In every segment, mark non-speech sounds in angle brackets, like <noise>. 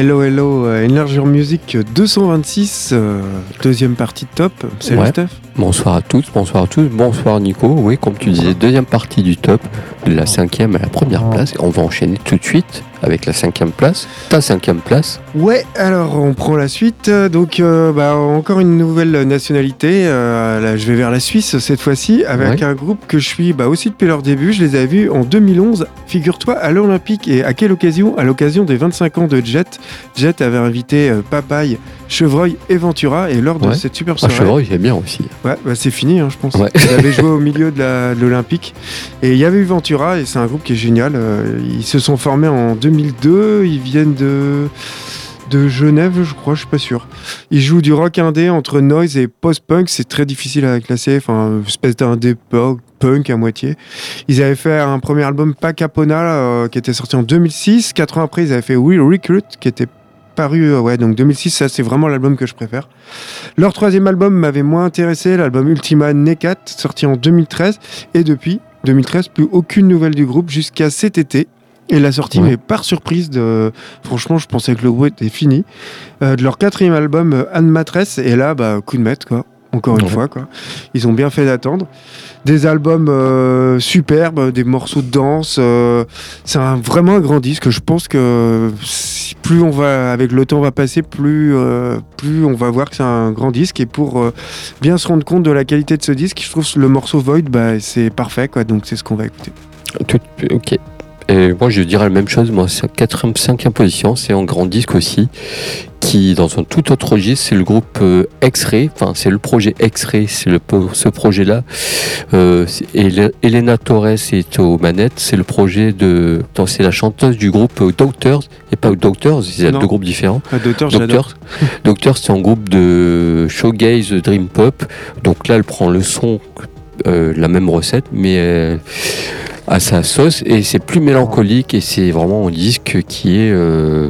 Hello, hello, euh, Enlarge Music 226, euh, deuxième partie de top. Salut Ouais. Steph. Bonsoir à tous, bonsoir à tous, bonsoir Nico. Oui, comme tu disais, deuxième partie du top, de la cinquième à la première place. On va enchaîner tout de suite avec la cinquième place. Ta cinquième place, Ouais, alors on prend la suite. Euh, Donc, euh, bah, encore une nouvelle nationalité. Euh, là, je vais vers la Suisse cette fois-ci, avec Ouais. un groupe que je suis bah, aussi depuis leur début. Je les avais vus en 2011, figure-toi, à l'Olympique. Et à quelle occasion? À l'occasion des 25 ans de Jet. Jet avait invité euh, Papaye, Chevreuil et Ventura. Et lors de Ouais. cette super un soirée. chevreuil, j'aime bien aussi. Ouais, bah, c'est fini, hein, je pense. Ouais. Il avait joué au <laughs> milieu de l'Olympique. Et il y avait eu Ventura, et c'est un groupe qui est génial. Euh, Ils se sont formés en 2002. Ils viennent de, de Genève, je crois, je suis pas sûr. Ils jouent du rock indé entre noise et post-punk. C'est très difficile à classer. Enfin, une espèce d'indé punk à moitié. Ils avaient fait un premier album, Pas Capona, euh, qui était sorti en 2006. Quatre ans après, ils avaient fait Will Recruit, qui était paru, euh, ouais, donc 2006, ça c'est vraiment l'album que je préfère. Leur troisième album m'avait moins intéressé, l'album Ultima Necat, sorti en 2013. Et depuis 2013, plus aucune nouvelle du groupe jusqu'à cet été. Et la sortie, Ouais. mais par surprise, de... franchement, je pensais que le groupe était fini. Euh, de leur quatrième album, euh, Anne Matresse. Et là, bah, coup de maître, quoi. Encore une Ouais. fois, quoi. Ils ont bien fait d'attendre. Des albums euh, superbes, des morceaux de danse. euh, c'est un- vraiment un grand disque. Je pense que si- plus on va, avec le temps va passer, plus, euh, plus on va voir que c'est un grand disque. Et pour bien se rendre compte de la qualité de ce disque, je trouve que le morceau Void, bah, c'est parfait, quoi. Donc c'est ce qu'on va écouter. Tout- ok. Et moi, je dirais la même chose. Moi, c'est quatrième, cinquième position. C'est en grand disque aussi. Qui, dans un tout autre registre, c'est le groupe euh, X-Ray. Enfin, c'est le projet X-Ray. C'est le, ce projet-là. Euh, Elena Torres est aux manettes. C'est le projet de. C'est la chanteuse du groupe euh, Doctors. Et pas Doctors. Il y a Non. deux groupes différents. Ah, j'adore. Doctors, <laughs> Doctors, c'est un groupe de shoegaze dream pop. Donc là, elle prend le son, euh, la même recette, mais euh, à sa sauce, et c'est plus mélancolique et c'est vraiment un disque qui est euh,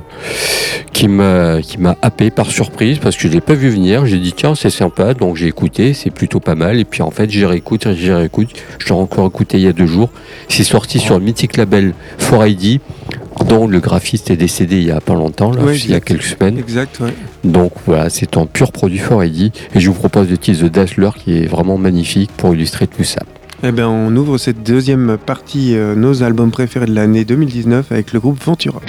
qui m'a qui m'a happé par surprise parce que je l'ai pas vu venir. J'ai dit tiens c'est sympa, donc j'ai écouté, c'est plutôt pas mal. Et puis en fait j'y réécoute, j'y réécoute. Je l'ai encore écouté il y a deux jours. C'est sorti sur le mythique label 4ID dont le graphiste est décédé il y a pas longtemps, là, Ouais, il y a quelques semaines. Exact, ouais. Donc voilà, c'est un pur produit 4ID. Et je vous propose le titre The Dazzler qui est vraiment magnifique pour illustrer tout ça. Eh ben, on ouvre cette deuxième partie, euh, nos albums préférés de l'année 2019 avec le groupe Ventura.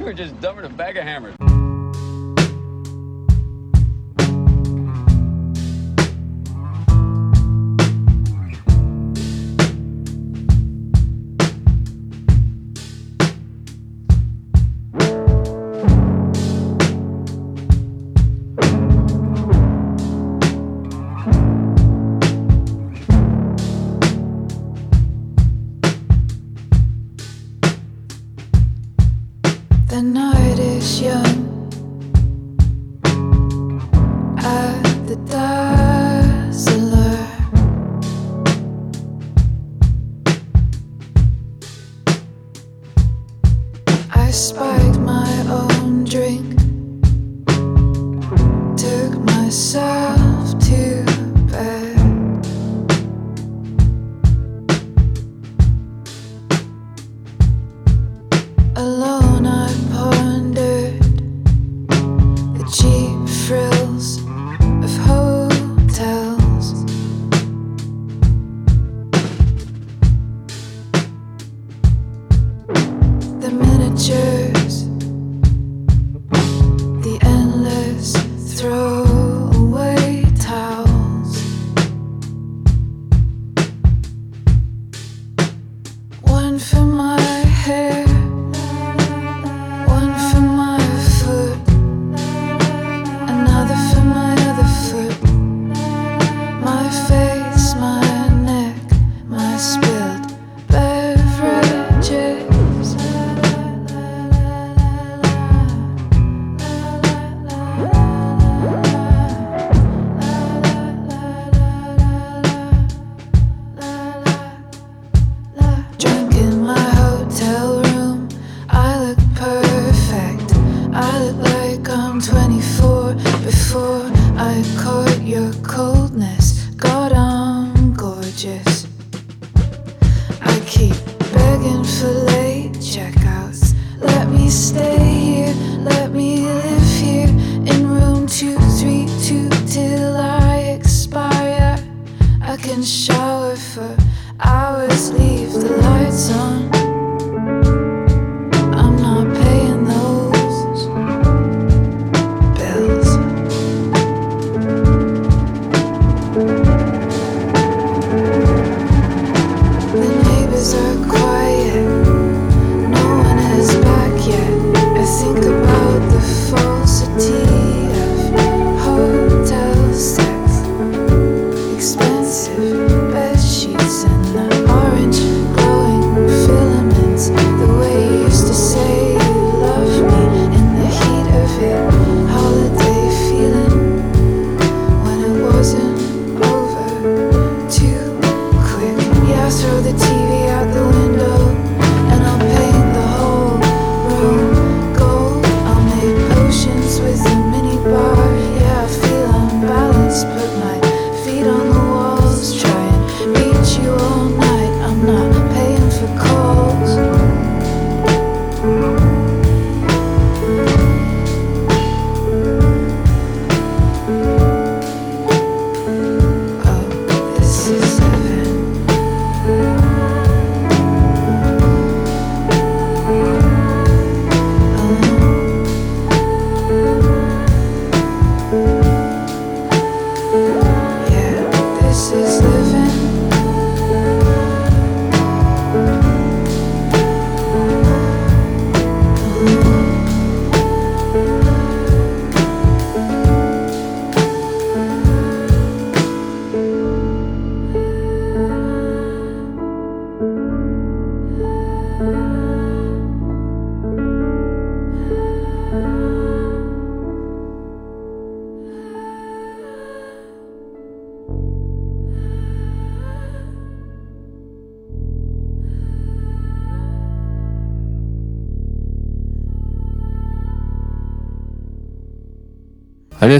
<laughs> two are just dumb than a bag of hammers.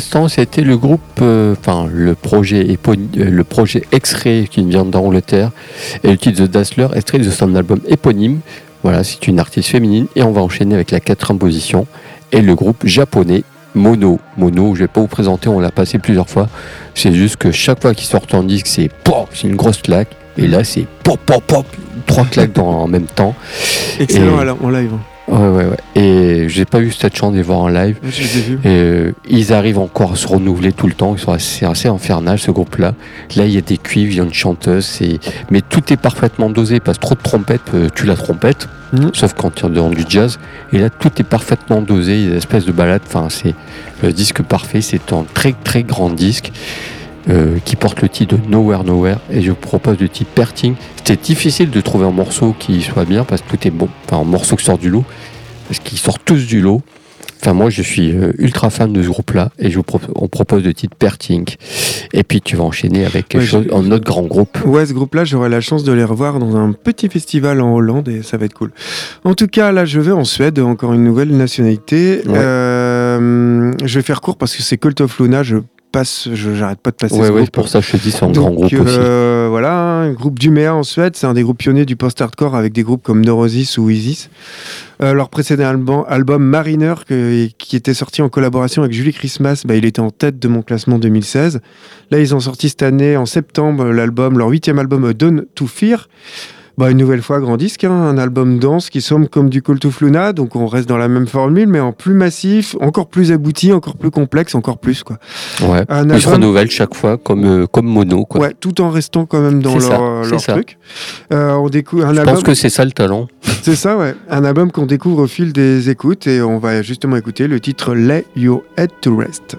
l'instant, c'était le groupe, euh, enfin le projet euh, le projet X-Ray qui vient d'Angleterre et le titre The Dazzler, extrait de son album éponyme. Voilà, c'est une artiste féminine et on va enchaîner avec la quatrième position et le groupe japonais Mono. Mono, je vais pas vous présenter, on l'a passé plusieurs fois. C'est juste que chaque fois qu'ils sortent en disque, c'est pop, c'est une grosse claque. Et là, c'est pop, pop, pop, trois claques dans, en même temps. Excellent et, en live. Ouais, ouais, ouais. Et j'ai pas eu cette chance de les voir en live. Je les ai vus. Et, euh, ils arrivent encore à se renouveler tout le temps. Ils sont assez, assez infernal ce groupe-là. Là, il y a des cuivres, il y a une chanteuse. Mais tout est parfaitement dosé parce que trop de trompettes, euh, tu la trompette. Mhm. Sauf quand tu es dans du jazz. Et là, tout est parfaitement dosé. Il y a une espèce de balade. Enfin, c'est le disque parfait. C'est un très, très grand disque. Euh, qui porte le titre de Nowhere Nowhere et je vous propose le titre Perting. C'était difficile de trouver un morceau qui soit bien parce que tout est bon, enfin un morceau qui sort du lot, parce qu'ils sortent tous du lot. Enfin moi je suis euh, ultra fan de ce groupe-là et je vous pro- on propose le titre Perting. Et puis tu vas enchaîner avec quelque Ouais, chose, je- un autre grand groupe. Ouais, ce groupe-là, j'aurai la chance de les revoir dans un petit festival en Hollande et ça va être cool. En tout cas, là, je vais en Suède, encore une nouvelle nationalité. Ouais. Euh, je vais faire court parce que c'est Cult of Luna. Je passe, je j'arrête pas de passer Ouais ce ouais, groupe. pour ça je te dis c'est un grand groupe aussi. euh, voilà, un groupe d'Uméa en Suède, c'est un des groupes pionniers du post-hardcore avec des groupes comme Neurosis ou Isis. Euh, leur précédent album, album Mariner, que- qui était sorti en collaboration avec Julie Christmas, bah, il était en tête de mon classement 2016. Là, ils ont sorti cette année, en septembre, l'album, leur huitième album, Dawn to Fear. Bah, une nouvelle fois, grand disque, hein, un album dense qui somme comme du Call to Luna, donc on reste dans la même formule, mais en plus massif, encore plus abouti, encore plus complexe, encore plus. Quoi. Ouais. Un Ils se album- renouvellent chaque fois comme, euh, comme mono. Quoi. Ouais, tout en restant quand même dans leur, ça, euh, leur truc. Euh, on découvre un Je album. pense que c'est ça le talent. <laughs> C'est ça, ouais. Un album qu'on découvre au fil des écoutes et on va justement écouter le titre Lay Your Head to Rest.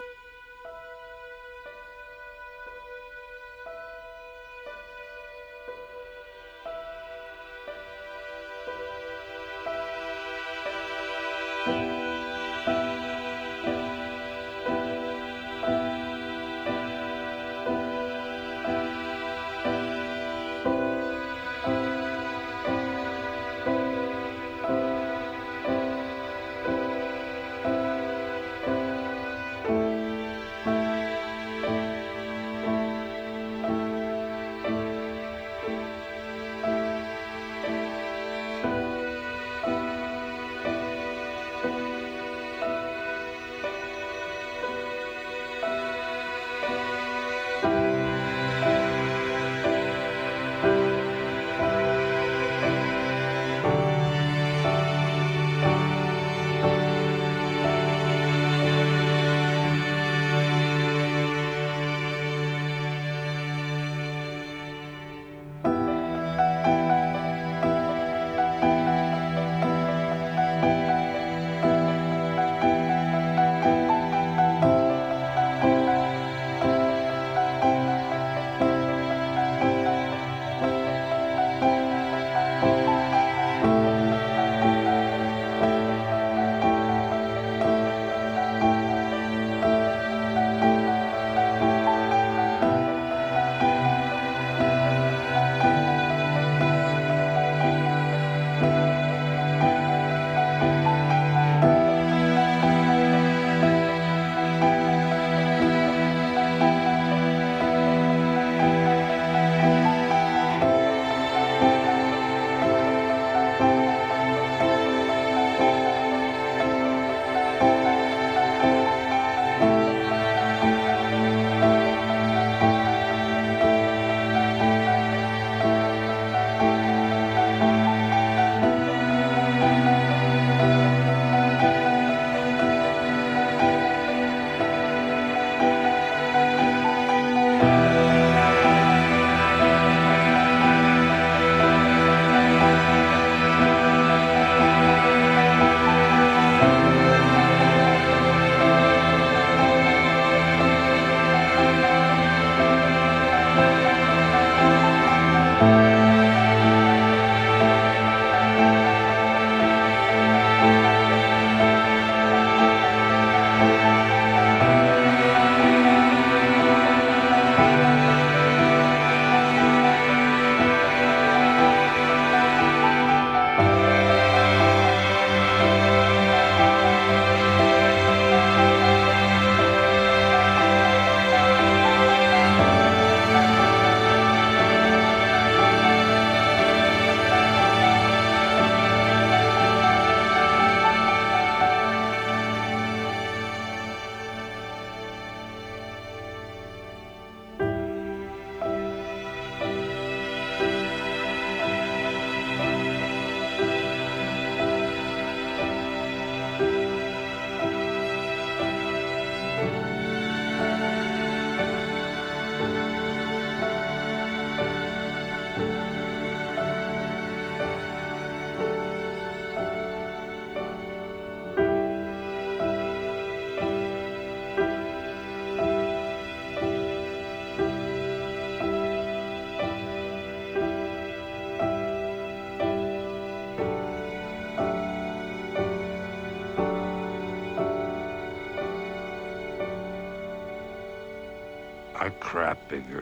Bigger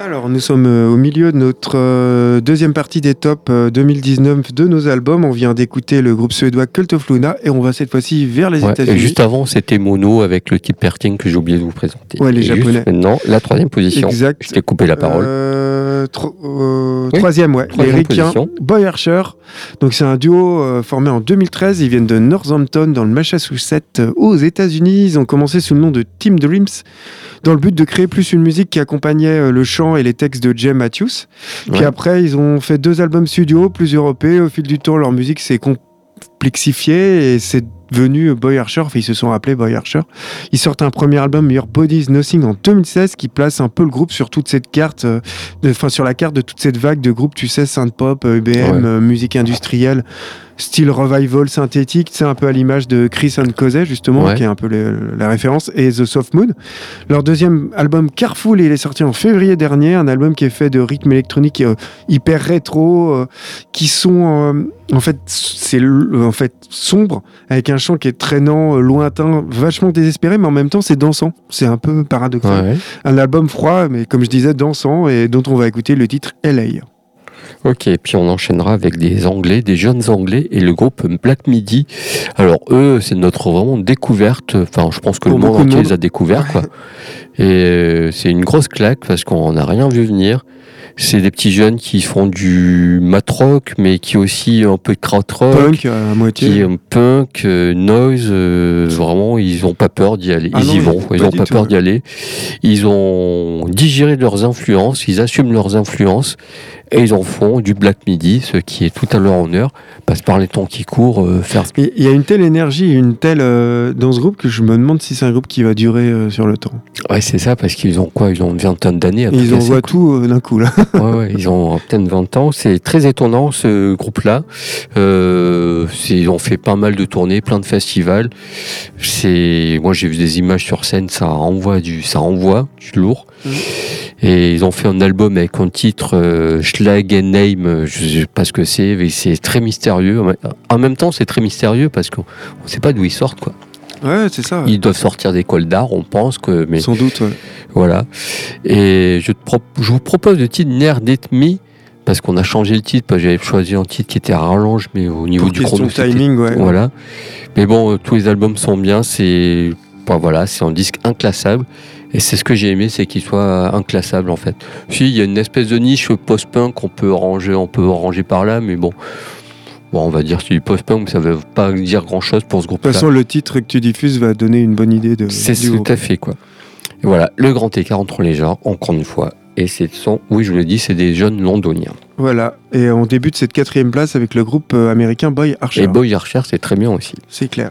Alors, nous sommes euh, au milieu de notre euh, deuxième partie des tops euh, 2019 de nos albums. On vient d'écouter le groupe suédois Cult of Luna et on va cette fois-ci vers les Ouais, États-Unis. juste avant, c'était Mono avec le type Perting que j'ai oublié de vous présenter. Ouais, les Et juste Japonais. Maintenant, la troisième position. Exact. Je t'ai coupé la parole. Euh, tro- euh, Oui. Troisième, ouais. Troisième les Ricains. Boy Archer. Donc c'est un duo euh, formé en 2013. Ils viennent de Northampton dans le Massachusetts euh, aux États-Unis. Ils ont commencé sous le nom de Team Dreams dans le but de créer plus une musique qui accompagnait le chant et les textes de Jay Matthews. Puis Ouais. après, ils ont fait deux albums studio, plus européens. Au fil du temps, leur musique s'est complexifiée et c'est devenu Boy Archer. Enfin, ils se sont appelés Boy Archer. Ils sortent un premier album, Your Body's Nothing, en 2016, qui place un peu le groupe sur toute cette carte, euh, enfin sur la carte de toute cette vague de groupes, tu sais, synth-pop, EBM, Ouais. euh, musique industrielle, style revival synthétique, c'est un peu à l'image de Chris and Cosey, justement, Ouais. qui est un peu le- la référence, et The Soft Moon. Leur deuxième album, Careful, il est sorti en février dernier, un album qui est fait de rythmes électroniques euh, hyper rétro, euh, qui sont euh, en fait c'est en fait sombre avec un chant qui est traînant, lointain, vachement désespéré, mais en même temps c'est dansant. C'est un peu paradoxal. Ouais. Un album froid, mais comme je disais, dansant et dont on va écouter le titre LA. Ok, puis on enchaînera avec des Anglais, des jeunes Anglais et le groupe Black Midi. Alors eux, c'est notre vraiment découverte. Enfin, je pense que Pour le monde entier les a découverts, quoi. Et euh, c'est une grosse claque parce qu'on n'a rien vu venir. C'est des petits jeunes qui font du mat rock, mais qui aussi un peu de krautrock, Punk euh, à qui moitié. est punk, euh, noise. euh, vraiment, ils ont pas peur d'y aller. Ah ils non, y vont. Ils pas ont du pas peur d'y aller. Ils ont digéré leurs influences. Ils assument leurs influences et ils en font du Black Midi, ce qui est tout à leur honneur. Parce par les temps qui courent, euh, faire Il y a une telle énergie, une telle euh, dans ce groupe que je me demande si c'est un groupe qui va durer euh, sur le temps. Ouais, c'est ça, parce qu'ils ont quoi? Ils ont une vingtaine d'années. ils envoient tout d'un coup là. Ouais, ouais, ils ont peut-être 20 ans. C'est très étonnant, ce groupe-là. Ils ont fait pas mal de tournées, plein de festivals. C'est, moi, j'ai vu des images sur scène, ça renvoie du, ça renvoie du lourd. Mhm. Et ils ont fait un album avec un titre and Name, euh, je sais pas ce que c'est, mais c'est très mystérieux. En même temps, c'est très mystérieux parce qu'on ne sait pas d'où ils sortent, quoi. Ouais, c'est ça. Ils doivent sortir d'école d'art, on pense que, mais Sans doute. ouais. voilà. Et je, te pro- je vous propose le titre Nair Me parce qu'on a changé le titre, parce que j'avais choisi un titre qui était rallonge, mais au niveau Pour du chrono, timing, ouais. Voilà. Mais bon, euh, tous les albums sont bien, c'est bah, voilà, c'est un disque inclassable. Et c'est ce que j'ai aimé, c'est qu'il soit inclassable en fait. Si, il y a une espèce de niche post-punk qu'on peut ranger, on peut ranger par là, mais bon. Bon, on va dire que c'est du post-punk, mais ça veut pas dire grand-chose pour ce De groupe-là. toute façon, le titre que tu diffuses va donner une bonne idée de. C'est tout groupe. à fait quoi. Et voilà, le grand écart entre les genres, encore une fois. Et c'est son, oui, je vous l'ai dit, c'est des jeunes londoniens. Voilà. Et on débute cette quatrième place avec le groupe euh, américain Boy Archer. Et Boy Archer, c'est très bien aussi. C'est clair.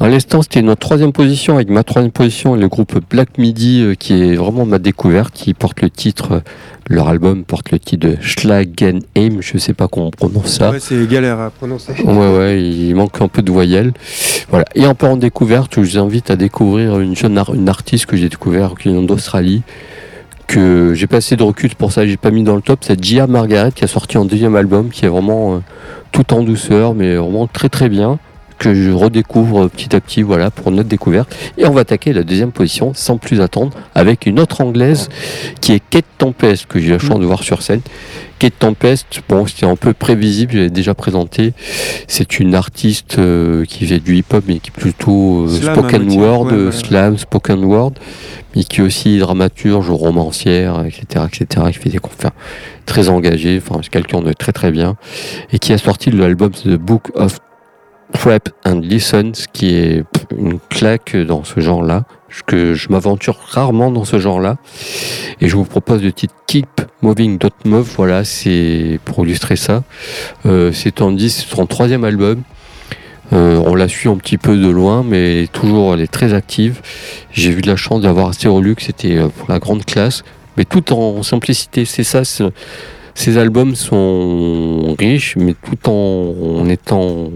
À l'instant, c'était notre troisième position avec ma troisième position, le groupe Black Midi, euh, qui est vraiment ma découverte, qui porte le titre, euh, leur album porte le titre de Schlagenheim, je sais pas comment on prononce ça. Ouais, c'est galère à prononcer. Ouais, ouais, il manque un peu de voyelles. Voilà. Et un peu en découverte, je vous invite à découvrir une jeune ar- une artiste que j'ai découvert, qui vient d'Australie, que j'ai pas assez de recul pour ça, j'ai pas mis dans le top. C'est Gia Margaret qui a sorti un deuxième album, qui est vraiment euh, tout en douceur, mais vraiment très très bien, que je redécouvre petit à petit, voilà, pour notre découverte. Et on va attaquer la deuxième position, sans plus attendre, avec une autre anglaise, qui est Kate Tempest, que j'ai eu la chance de voir sur scène. Kate Tempest, bon, c'était un peu prévisible, je l'avais déjà présenté. C'est une artiste euh, qui fait du hip-hop, mais qui est plutôt euh, Slam, à spoken word, Ouais, euh, ouais. slam, spoken word, mais qui est aussi dramaturge, romancière, etc., etc., qui fait des conférences très engagé, enfin, c'est quelqu'un de très très bien, et qui a sorti l'album The Book of Trap and Listens, qui est une claque dans ce genre-là, que je m'aventure rarement dans ce genre-là. Et je vous propose le titre Keep Moving Dot voilà, c'est pour illustrer ça. Euh, c'est en 10, c'est son troisième album. Euh, on la suit un petit peu de loin, mais toujours elle est très active. J'ai eu de la chance d'avoir Astérolux, c'était euh, pour la grande classe, mais tout en simplicité. C'est ça, ces albums sont riches, mais tout en étant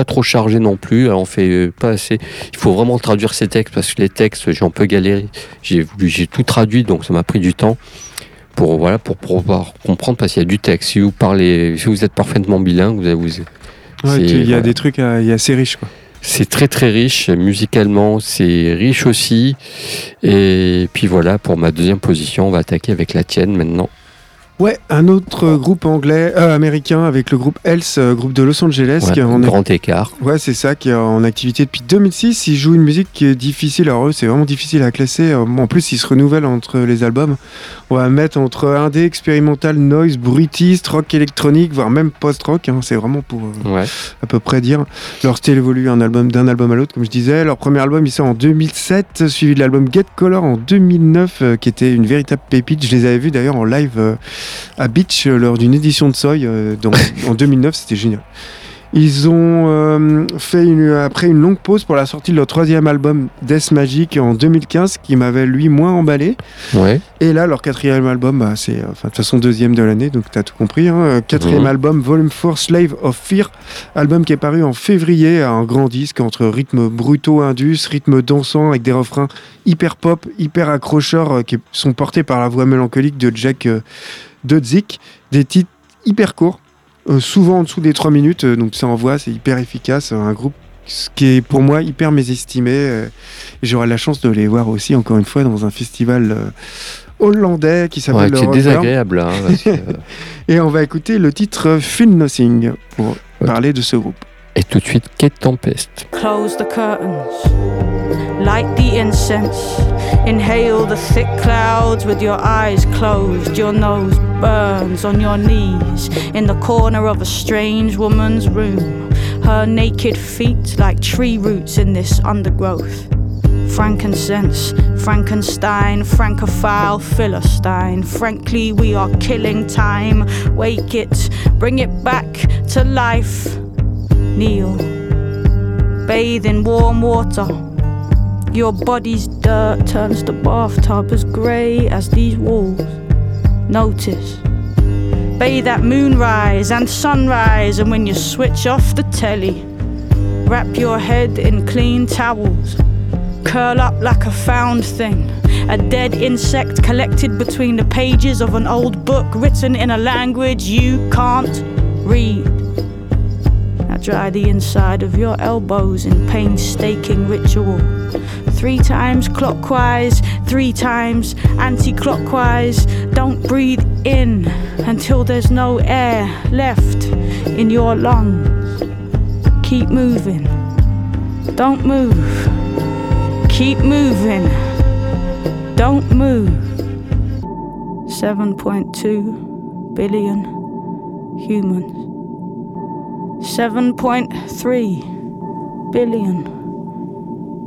pas trop chargés non plus. On fait euh, pas assez. Il faut vraiment traduire ces textes parce que les textes, j'ai un peu galéré. J'ai voulu, j'ai tout traduit, donc ça m'a pris du temps pour voilà pour pouvoir comprendre parce qu'il y a du texte. Si vous parlez, si vous êtes parfaitement bilingue, vous, avez- vous Ouais, il y a voilà. des trucs, à- il y a assez riche quoi. c'est très très riche musicalement, c'est riche aussi. Et puis voilà, pour ma deuxième position, on va attaquer avec la tienne maintenant. Ouais, un autre groupe anglais, euh, américain, avec le groupe Else, euh, groupe de Los Angeles, Ouais, qui en grand écart. Ouais, c'est ça, qui est en activité depuis 2006. Ils jouent une musique qui est difficile. Alors, eux, c'est vraiment difficile à classer. Euh, En plus, ils se renouvellent entre les albums. On va mettre entre indé, expérimental, noise, bruitiste, rock électronique, voire même post-rock. hein. C'est vraiment pour euh, Ouais. à peu près dire. Leur style évolue album d'un album à l'autre, comme je disais. Leur premier album, il sort en 2007, suivi de l'album Get Color en 2009, euh, qui était une véritable pépite. Je les avais vus d'ailleurs en live à Beach euh, lors d'une édition de Soy euh, dans- <laughs> en 2009. C'était génial. Ils ont euh, fait une, après une longue pause pour la sortie de leur troisième album Death Magic en 2015 qui m'avait lui moins emballé. Ouais. Et là, leur quatrième album, bah, c'est enfin, de toute façon deuxième de l'année, donc t'as tout compris. Hein. Quatrième Mhm. album, Volume 4, Slave of Fear, album qui est paru en février, un grand disque entre rythmes brutaux indus, rythmes dansants avec des refrains hyper pop, hyper accrocheurs euh, qui sont portés par la voix mélancolique de Jack euh, Dudzik. Des titres hyper courts, euh, souvent en dessous des 3 minutes, euh, donc ça envoie, c'est hyper efficace. Un groupe ce qui est pour moi hyper mésestimé. euh, J'aurai la chance de les voir aussi, encore une fois, dans un festival euh, hollandais qui s'appelle qui est le Rotterdam. désagréable. hein, parce que- <laughs> Et on va écouter le titre Feel Nothing pour parler de ce groupe. Et tout de suite, Kate Tempest. Close the curtains, light the incense, inhale the thick clouds with your eyes closed. Your nose burns on your knees in the corner of a strange woman's room. Her naked feet like tree roots in this undergrowth. Frankincense, Frankenstein, Francophile, Philistine. Frankly, we are killing time. Wake it, bring it back to life. Kneel bathe in warm water. Your body's dirt turns the bathtub as grey as these walls. Notice. Bathe at moonrise and sunrise, and when you switch off the telly, wrap your head in clean towels. Curl up like a found thing, a dead insect collected between the pages of an old book written in a language you can't read. Dry the inside of your elbows in painstaking ritual. Three times clockwise, three times anti clockwise. Don't breathe in until there's no air left in your lungs. Keep moving. Don't move. Keep moving. Don't move. 7.2 billion humans. 7.3 billion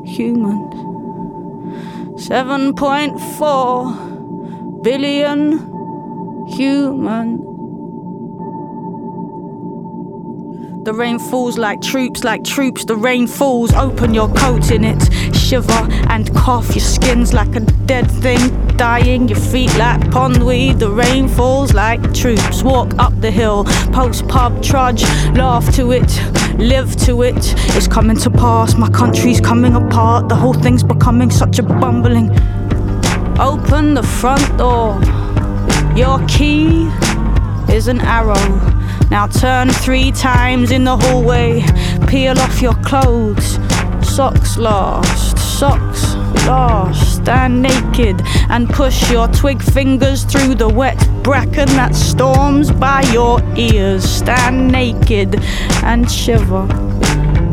humans. 7.4 billion humans. The rain falls like troops, like troops. The rain falls. Open your coat in it. Shiver and cough. Your skin's like a dead thing dying. Your feet like pondweed. The rain falls like troops. Walk up the hill. Post pub trudge. Laugh to it. Live to it. It's coming to pass. My country's coming apart. The whole thing's becoming such a bumbling. Open the front door. Your key is an arrow. Now turn three times in the hallway. Peel off your clothes. Socks last, socks last. Stand naked and push your twig fingers through the wet bracken that storms by your ears. Stand naked and shiver.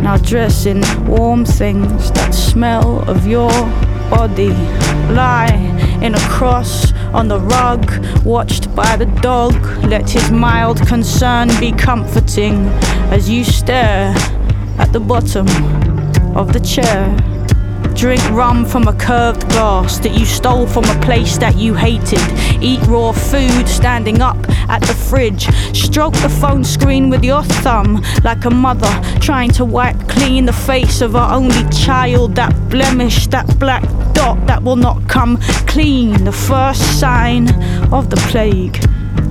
Now dress in warm things that smell of your body. Lie in a cross on the rug, watched by the dog. Let his mild concern be comforting as you stare at the bottom of the chair. Drink rum from a curved glass that you stole from a place that you hated. Eat raw food standing up at the fridge. Stroke the phone screen with your thumb like a mother trying to wipe clean the face of her only child. That blemish, that black dot that will not come clean. The first sign of the plague.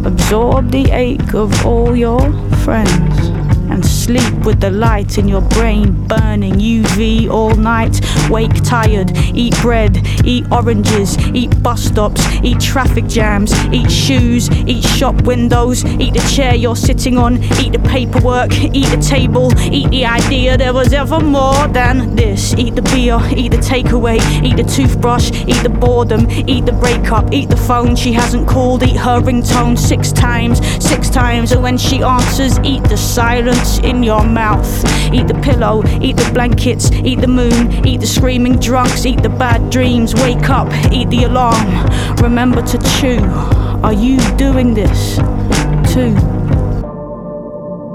Absorb the ache of all your friends and sleep with the light in your brain burning UV all night. Wake tired, eat bread, eat oranges, eat bus stops, eat traffic jams, eat shoes, eat shop windows, eat the chair you're sitting on, eat the paperwork, eat the table, eat the idea there was ever more than this. Eat the beer, eat the takeaway, eat the toothbrush, eat the boredom, eat the breakup, eat the phone she hasn't called, eat her ringtone six times, six times, and when she answers, eat the silence in your mouth. Eat the pillow, eat the blankets, eat the moon, eat the screaming drunks, eat the bad dreams. Wake up, eat the alarm. Remember to chew. Are you doing this too?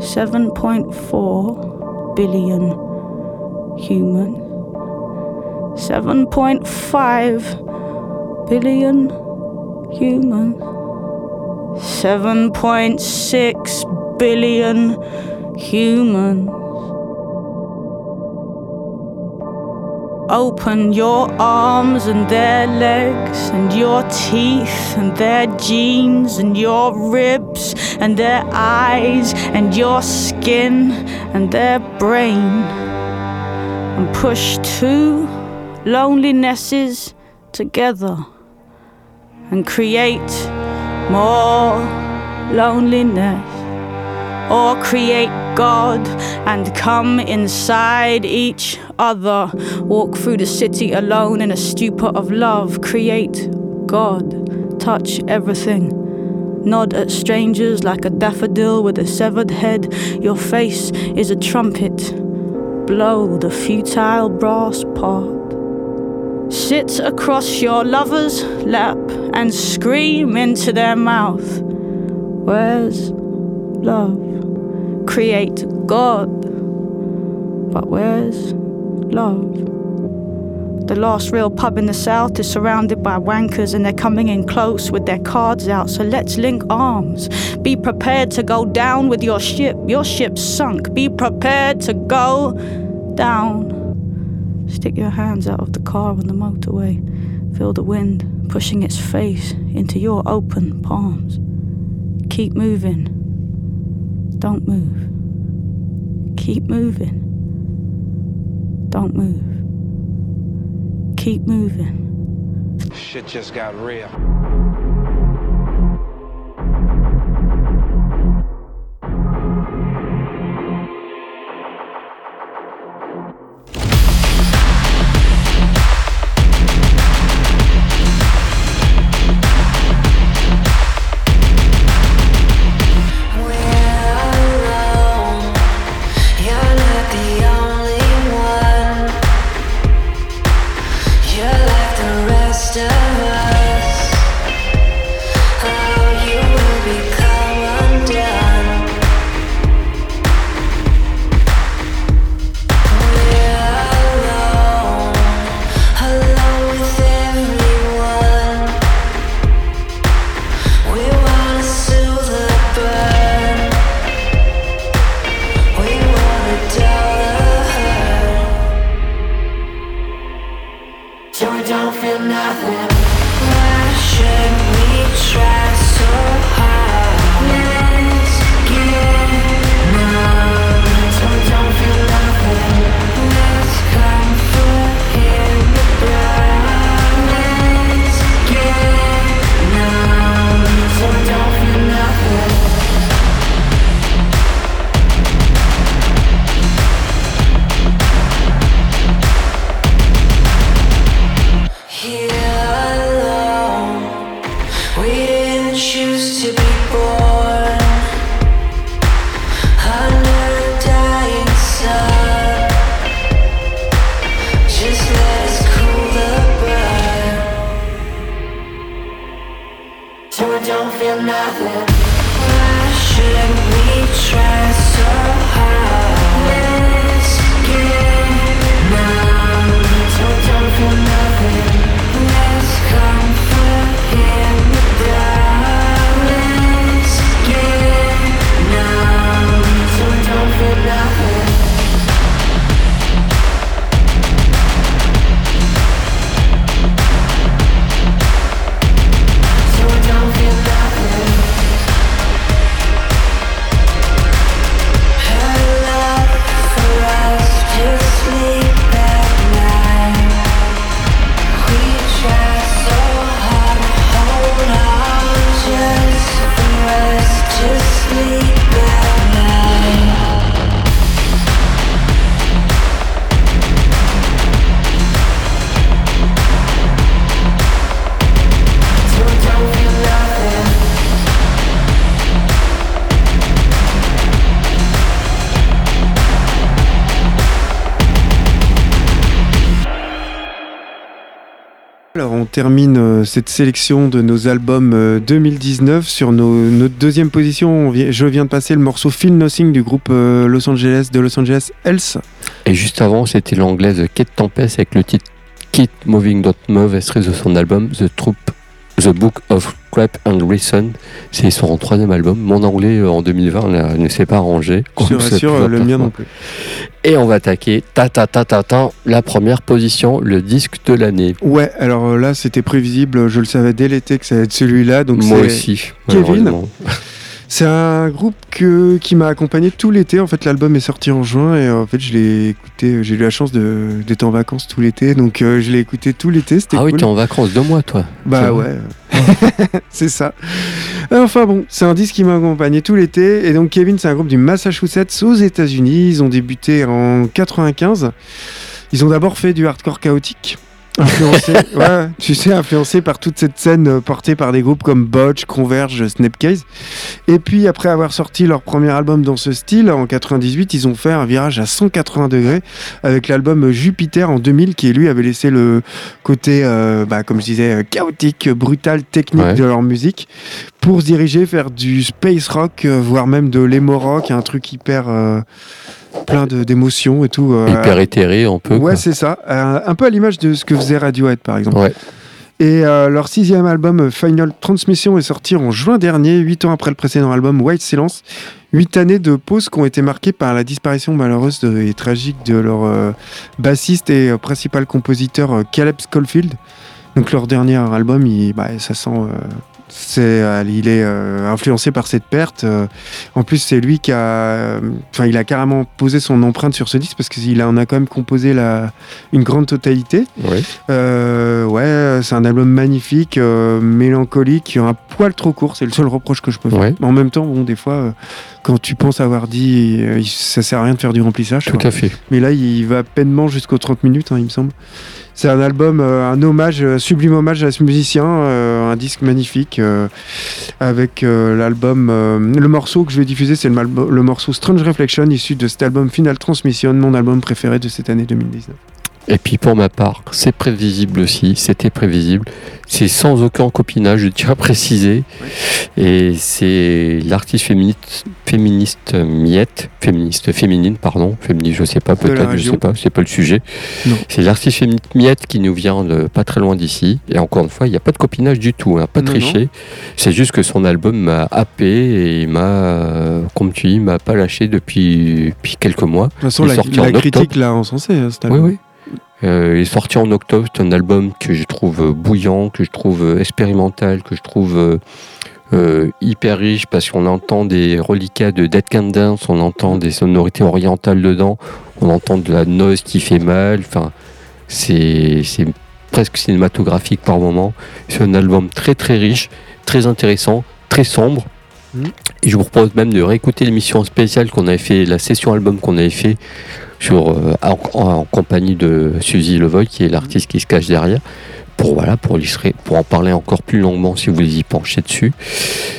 7.4 billion human. 7.5 billion human. 7.6 billion humans. Open your arms and their legs, and your teeth and their jeans, and your ribs and their eyes, and your skin and their brain. And push two lonelinesses together and create more loneliness or create God and come inside each other. Walk through the city alone in a stupor of love. Create God. Touch everything. Nod at strangers like a daffodil with a severed head. Your face is a trumpet. Blow the futile brass part. Sit across your lover's lap and scream into their mouth. Where's love? Create God. But where's love? The last real pub in the south is surrounded by wankers and they're coming in close with their cards out. So let's link arms. Be prepared to go down with your ship. Your ship's sunk. Be prepared to go down. Stick your hands out of the car on the motorway. Feel the wind pushing its face into your open palms. Keep moving. Don't move. Keep moving. Don't move. Keep moving. Shit just got real. Cette sélection de nos albums euh, 2019 sur nos- notre deuxième position. je viens de passer le morceau Feel Nothing du groupe euh, Los Angeles de Los Angeles Health. Et juste avant, c'était l'anglaise Kate Tempest avec le titre Keep Moving Don't Move, extrait de son album The Troop? The Book of Crap and Reason. C'est son troisième album. Mon anglais euh, en 2020 ne- ne s'est pas arrangé. Je rassure, euh, le mien non plus. Et on va attaquer ta ta ta ta ta la première position, le disque de l'année. Ouais, alors euh, là, c'était prévisible. Je le savais dès l'été que ça allait être celui-là. Donc Moi aussi. Kevin. C'est un groupe que, qui m'a accompagné tout l'été. En fait, l'album est sorti en juin et euh, en fait, je l'ai écouté. J'ai eu la chance d'être en vacances tout l'été, donc euh, je l'ai écouté tout l'été. C'était Ah oui, t'es en vacances deux mois, toi. Bah ouais, <laughs> c'est ça. Enfin bon, c'est un disque qui m'a accompagné tout l'été. Et donc Kevin, c'est un groupe du Massachusetts aux États-Unis. Ils ont débuté en 95. Ils ont d'abord fait du hardcore chaotique. Influencé, <laughs> ouais, tu sais, influencé par toute cette scène euh, portée par des groupes comme Botch, Converge, Snapcase. Et puis après avoir sorti leur premier album dans ce style, en 98, ils ont fait un virage à 180 degrés avec l'album Jupiter en 2000 qui lui avait laissé le côté, euh, bah, comme je disais, chaotique, brutal, technique Ouais. de leur musique pour se diriger vers du space rock, euh, voire même de l'emo rock, un truc hyper euh, plein d'émotions et tout. euh, Hyper éthéré, un peu. Ouais, quoi. c'est ça. Un, un peu à l'image de ce que faisait Radiohead, par exemple. Ouais. Et euh, leur sixième album, euh, Final Transmission, est sorti en juin dernier, huit ans après le précédent album, White Silence. Huit années de pause qui ont été marquées par la disparition malheureuse de- et tragique de leur euh, bassiste et euh, principal compositeur euh, Caleb Schofield. Donc leur dernier album, il, bah, ça sent... euh, c'est, il est euh, influencé par cette perte. euh, en plus, c'est lui qui a, enfin, il a carrément posé son empreinte sur ce disque parce qu'il en a quand même composé la, une grande totalité. Ouais. Euh, ouais, c'est un album magnifique, euh, mélancolique, un poil trop court, c'est le seul reproche que je peux faire. Mais en même temps, bon, des fois, quand tu penses avoir dit, ça sert à rien de faire du remplissage. Tout quoi. à fait. Mais là, il va peinement jusqu'aux 30 minutes, hein, il me semble. C'est un album, euh, un hommage, euh, sublime hommage à ce musicien, euh, un disque magnifique euh, avec l'album. le morceau que je vais diffuser, c'est le, le morceau Strange Reflection, issu de cet album Final Transmission, mon album préféré de cette année 2019. Et puis pour ma part, c'est prévisible aussi, c'était prévisible. C'est sans aucun copinage, je tiens à préciser. Et c'est l'artiste féministe, féministe Miette, féministe féminine, pardon, féministe, je sais pas, peut-être, je sais pas, c'est pas le sujet. C'est l'artiste féministe Miette qui nous vient de pas très loin d'ici. Et encore une fois, il n'y a pas de copinage du tout, hein, pas Non, triché. C'est juste que son album m'a happé et il m'a, comme tu dis, m'a pas lâché depuis, depuis quelques mois. De toute façon, la, la critique l'a encensé, hein, cet Oui, album. oui. Euh, il est sorti en octobre. C'est un album que je trouve euh, bouillant, que je trouve euh, expérimental, que je trouve euh, hyper riche parce qu'on entend des reliquats de Dead Can Dance, on entend des sonorités orientales dedans, on entend de la noise qui fait mal. Enfin, c'est presque cinématographique par moment. C'est un album très très riche, très intéressant, très sombre. Mhm. Et je vous propose même de réécouter l'émission spéciale qu'on avait fait, la session album qu'on avait fait sur, euh, en, en compagnie de Suzy Levoy, qui est l'artiste qui se cache derrière, pour, voilà, pour, illustrer, pour en parler encore plus longuement si vous voulez y pencher dessus.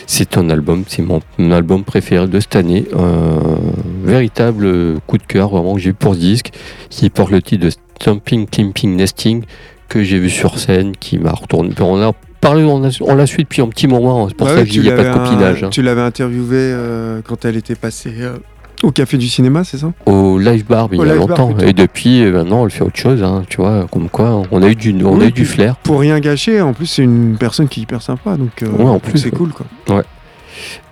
C'est un album, c'est mon, mon album préféré de cette année. Un véritable coup de cœur vraiment que j'ai eu pour ce disque, qui porte le titre de Stumping, Climping, Nesting, que j'ai vu sur scène, qui m'a retourné. On a parlé, on l'a on l'a su depuis un petit moment, hein. c'est pour Ouais, ça qu'il n'y a pas de copinage. hein. Tu l'avais interviewé euh, quand elle était passée euh, au Café du Cinéma, c'est ça? Au live bar mais Au il y a bar, longtemps. et depuis euh, maintenant elle fait autre chose hein, tu vois comme quoi on a eu du on a eu du flair. Pour rien gâcher, en plus, c'est une personne qui est hyper sympa, donc, euh, Ouais, en plus, c'est ouais. cool, quoi.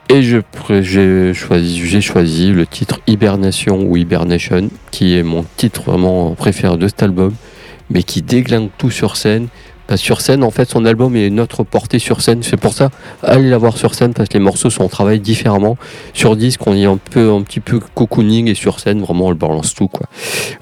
et je pr- j'ai choisi j'ai choisi le titre Hibernation ou Hibernation qui est mon titre vraiment préféré de cet album mais qui déglingue tout sur scène parce que sur scène en fait son album est notre portée sur scène c'est pour ça allez la voir sur scène parce que les morceaux sont travaillés différemment sur disque on est un peu un petit peu cocooning et sur scène vraiment on le balance tout quoi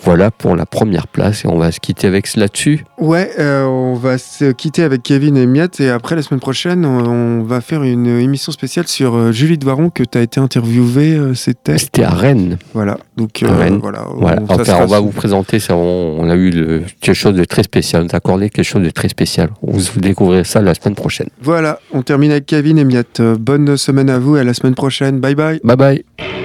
voilà pour la première place et on va se quitter avec cela dessus Ouais, euh, on va se quitter avec Kevin et Miette, et après, la semaine prochaine, on, va faire une émission spéciale sur euh, Julie Doiron, que tu as été interviewée, euh, c'était... C'était à Rennes. Voilà, donc À euh, Rennes. voilà. Voilà. on- ça Enfin, on va vous présenter ça. On, on a eu le- quelque chose de très spécial. On a accordé quelque chose de très spécial. Vous, découvrirez ça la semaine prochaine. Voilà, on termine avec Kevin et Miette. Euh, Bonne semaine à vous et à la semaine prochaine. Bye bye. Bye bye.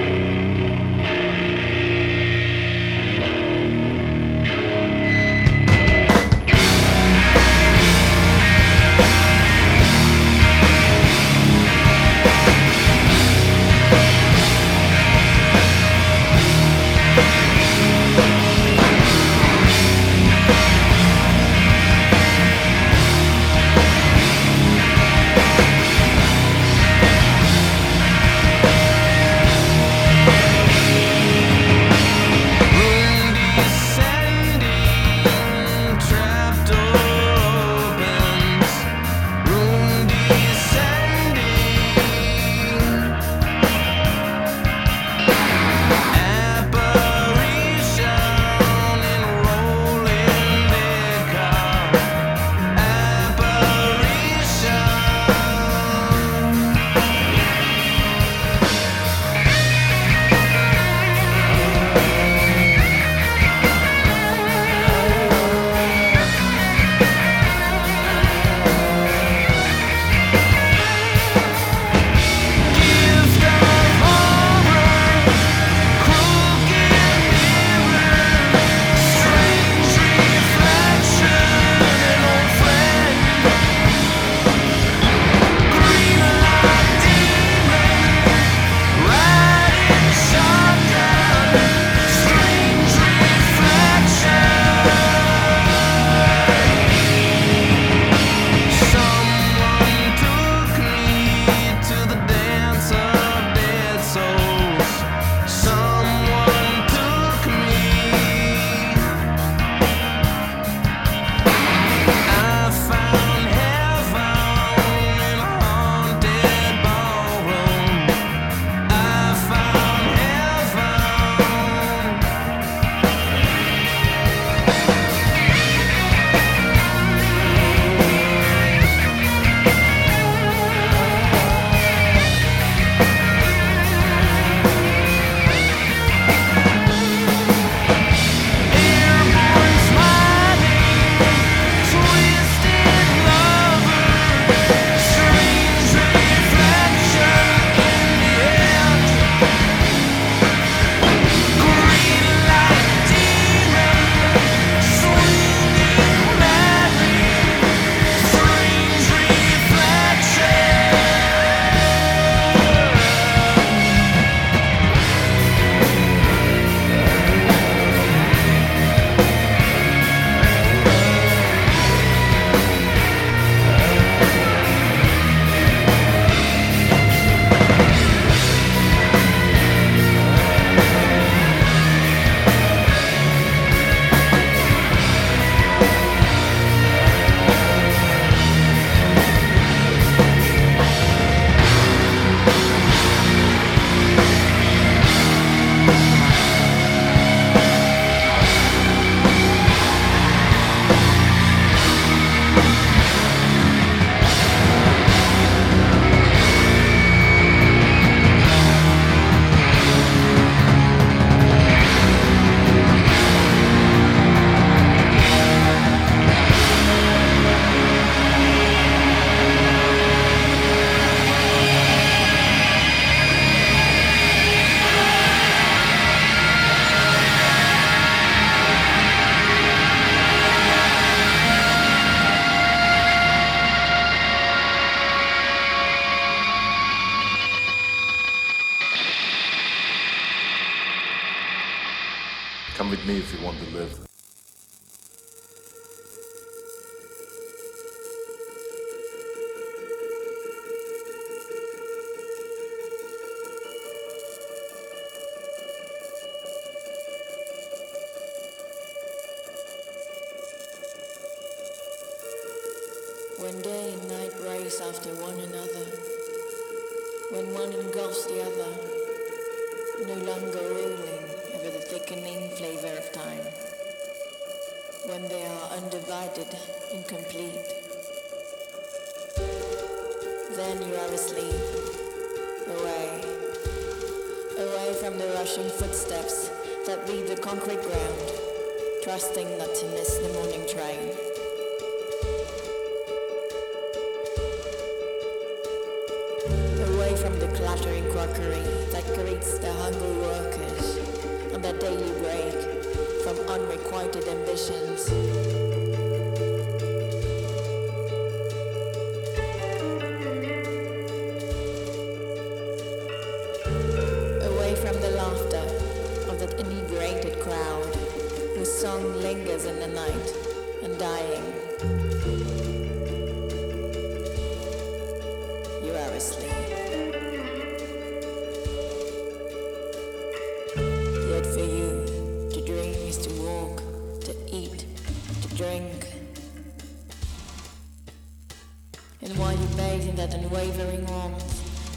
wavering arms,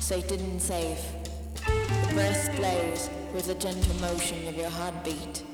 Satan save. The breast blaze with the gentle motion of your heartbeat.